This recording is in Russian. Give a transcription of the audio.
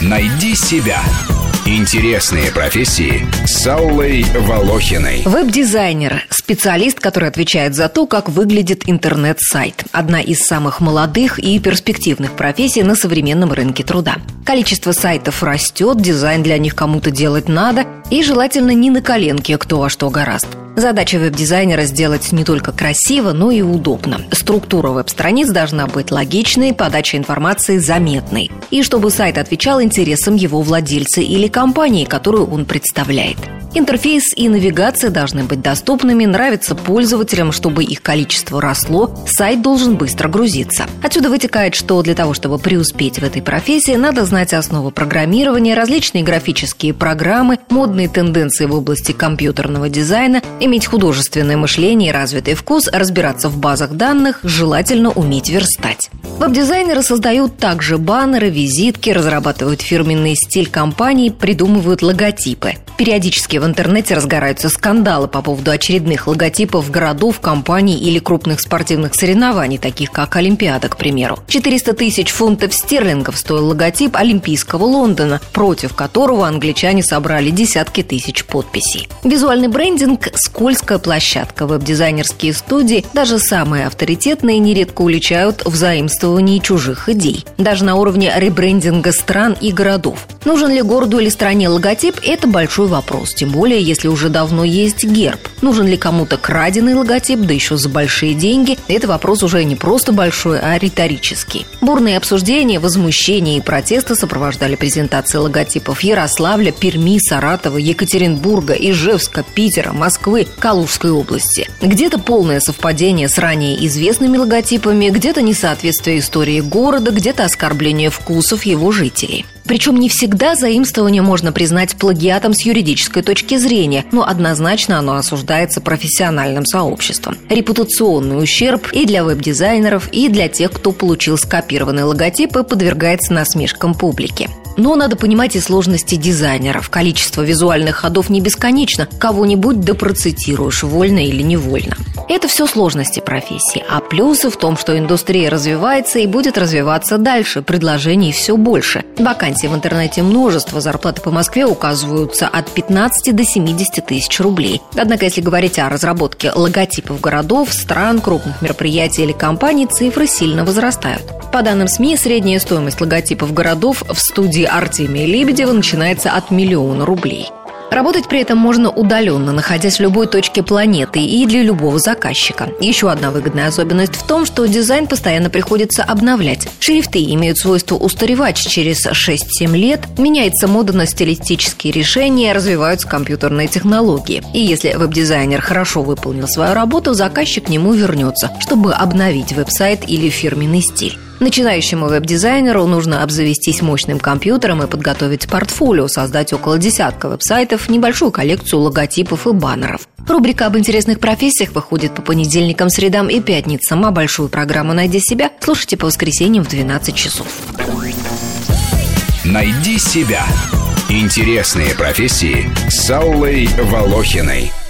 Найди себя. Интересные профессии с Аллой Волохиной. Веб-дизайнер – специалист, который отвечает за то, как выглядит интернет-сайт. Одна из самых молодых и перспективных профессий на современном рынке труда. Количество сайтов растет, дизайн для них кому-то делать надо, и желательно не на коленке, кто во что горазд. Задача веб-дизайнера сделать не только красиво, но и удобно. Структура веб-страниц должна быть логичной, подача информации заметной. И чтобы сайт отвечал интересам его владельца или компании, которую он представляет. Интерфейс и навигация должны быть доступными, нравиться пользователям, чтобы их количество росло, сайт должен быстро грузиться. Отсюда вытекает, что для того, чтобы преуспеть в этой профессии, надо знать основы программирования, различные графические программы, модные тенденции в области компьютерного дизайна, иметь художественное мышление и развитый вкус, разбираться в базах данных, желательно уметь верстать. Веб-дизайнеры создают также баннеры, визитки, разрабатывают фирменный стиль компаний, придумывают логотипы. Периодически в интернете разгораются скандалы по поводу очередных логотипов городов, компаний или крупных спортивных соревнований, таких как Олимпиада, к примеру. 400 тысяч фунтов стерлингов стоил логотип Олимпийского Лондона, против которого англичане собрали десятки тысяч подписей. Визуальный брендинг – скользкая площадка. Веб-дизайнерские студии, даже самые авторитетные, нередко уличают в заимствовании чужих идей. Даже на уровне ребрендинга стран и городов. Нужен ли городу или стране логотип – это большой вопрос, тем более, если уже давно есть герб. Нужен ли кому-то краденый логотип, да еще за большие деньги – это вопрос уже не просто большой, а риторический. Бурные обсуждения, возмущения и протесты сопровождали презентации логотипов Ярославля, Перми, Саратова, Екатеринбурга, Ижевска, Питера, Москвы, Калужской области. Где-то полное совпадение с ранее известными логотипами, где-то несоответствие истории города, где-то оскорбление вкусов его жителей. Причем не всегда заимствование можно признать плагиатом с юридической точки зрения, но однозначно оно осуждается профессиональным сообществом. Репутационный ущерб и для веб-дизайнеров, и для тех, кто получил скопированный логотип и подвергается насмешкам публики. Но надо понимать и сложности дизайнеров. Количество визуальных ходов не бесконечно. Кого-нибудь да процитируешь, вольно или невольно. Это все сложности профессии. А плюсы в том, что индустрия развивается и будет развиваться дальше. Предложений все больше. Вакансий в интернете множество. Зарплаты по Москве указываются от 15 до 70 тысяч рублей. Однако, если говорить о разработке логотипов городов, стран, крупных мероприятий или компаний, цифры сильно возрастают. По данным СМИ, средняя стоимость логотипов городов в студии Артемия Лебедева начинается от миллиона рублей. Работать при этом можно удаленно, находясь в любой точке планеты и для любого заказчика. Еще одна выгодная особенность в том, что дизайн постоянно приходится обновлять. Шрифты имеют свойство устаревать через 6-7 лет, меняется мода на стилистические решения, развиваются компьютерные технологии. И если веб-дизайнер хорошо выполнил свою работу, заказчик к нему вернется, чтобы обновить веб-сайт или фирменный стиль. Начинающему веб-дизайнеру нужно обзавестись мощным компьютером и подготовить портфолио, создать около десятка веб-сайтов, небольшую коллекцию логотипов и баннеров. Рубрика об интересных профессиях выходит по понедельникам, средам и пятницам, а большую программу «Найди себя» слушайте по воскресеньям в 12 часов. «Найди себя» – интересные профессии с Аллой Волохиной –